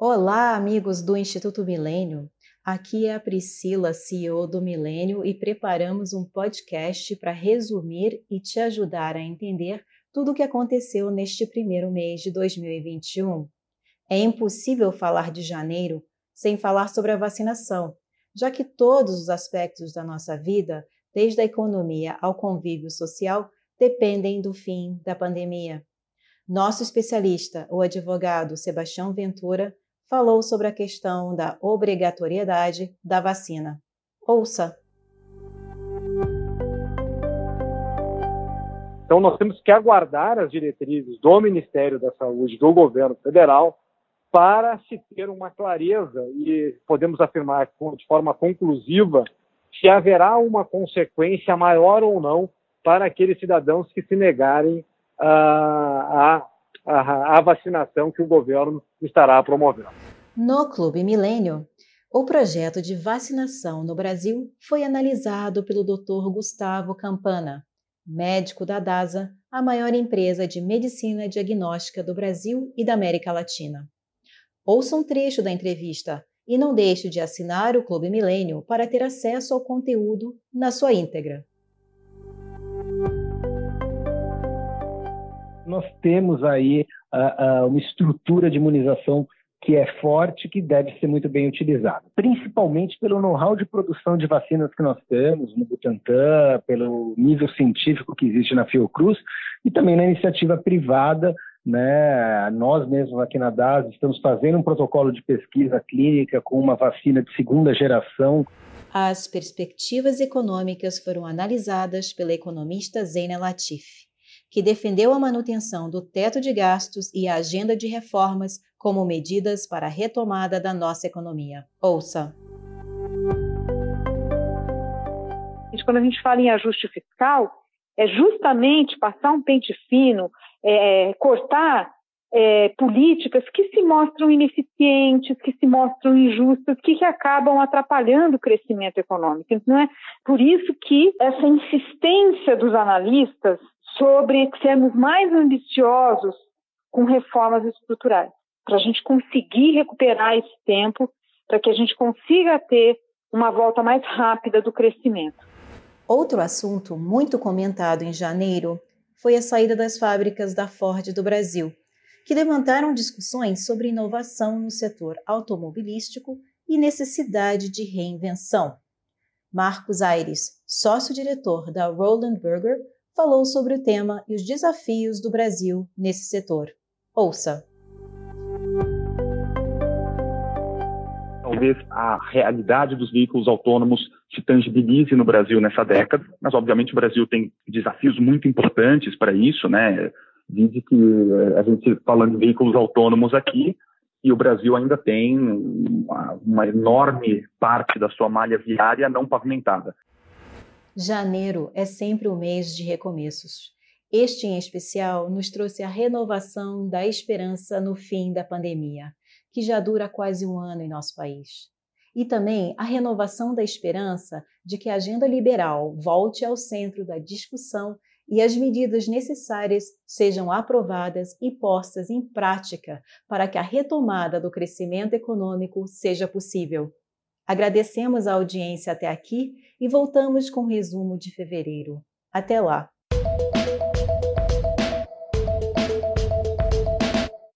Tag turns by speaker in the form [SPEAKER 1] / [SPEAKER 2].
[SPEAKER 1] Olá, amigos do Instituto Milênio. Aqui é a Priscila, CEO do Milênio, e preparamos um podcast para resumir e te ajudar a entender tudo o que aconteceu neste primeiro mês de 2021. É impossível falar de janeiro sem falar sobre a vacinação, já que todos os aspectos da nossa vida, desde a economia ao convívio social, dependem do fim da pandemia. Nosso especialista, o advogado Sebastião Ventura, falou sobre a questão da obrigatoriedade da vacina. Ouça!
[SPEAKER 2] Então, nós temos que aguardar as diretrizes do Ministério da Saúde, do governo federal, para se ter uma clareza e podemos afirmar de forma conclusiva se haverá uma consequência maior ou não para aqueles cidadãos que se negarem a, a, vacinação que o governo estará promovendo.
[SPEAKER 1] No Clube Milênio, o projeto de vacinação no Brasil foi analisado pelo Dr. Gustavo Campana, médico da DASA, a maior empresa de medicina diagnóstica do Brasil e da América Latina. Ouça um trecho da entrevista e não deixe de assinar o Clube Milênio para ter acesso ao conteúdo na sua íntegra.
[SPEAKER 3] Nós temos aí uh, uh, uma estrutura de imunização que é forte, que deve ser muito bem utilizada, principalmente pelo know-how de produção de vacinas que nós temos no Butantan, pelo nível científico que existe na Fiocruz e também na iniciativa privada. Né? Nós mesmos aqui na DAS estamos fazendo um protocolo de pesquisa clínica com uma vacina de segunda geração.
[SPEAKER 1] As perspectivas econômicas foram analisadas pela economista Zeina Latif, que defendeu a manutenção do teto de gastos e a agenda de reformas como medidas para a retomada da nossa economia. Ouça.
[SPEAKER 4] Quando a gente fala em ajuste fiscal, é justamente passar um pente fino, é, cortar é, políticas que se mostram ineficientes, que se mostram injustas, que, que, acabam atrapalhando o crescimento econômico. Não é por isso que essa insistência dos analistas sobre sermos mais ambiciosos com reformas estruturais para a gente conseguir recuperar esse tempo, para que a gente consiga ter uma volta mais rápida do crescimento.
[SPEAKER 1] Outro assunto muito comentado em janeiro foi a saída das fábricas da Ford do Brasil, que levantaram discussões sobre inovação no setor automobilístico e necessidade de reinvenção. Marcos Aires, sócio-diretor da Roland Berger, falou sobre o tema e os desafios do Brasil nesse setor. Ouça!
[SPEAKER 5] talvez a realidade dos veículos autônomos se tangibilize no Brasil nessa década, mas obviamente o Brasil tem desafios muito importantes para isso, né? Vide que eh, a gente falando de veículos autônomos aqui, e o Brasil ainda tem uma, uma enorme parte da sua malha viária não pavimentada.
[SPEAKER 1] Janeiro é sempre o mês de recomeços. Este, em especial, nos trouxe a renovação da esperança no fim da pandemia que já dura quase um ano em nosso país. E também a renovação da esperança de que a agenda liberal volte ao centro da discussão e as medidas necessárias sejam aprovadas e postas em prática para que a retomada do crescimento econômico seja possível. Agradecemos a audiência até aqui e voltamos com o resumo de fevereiro. Até lá!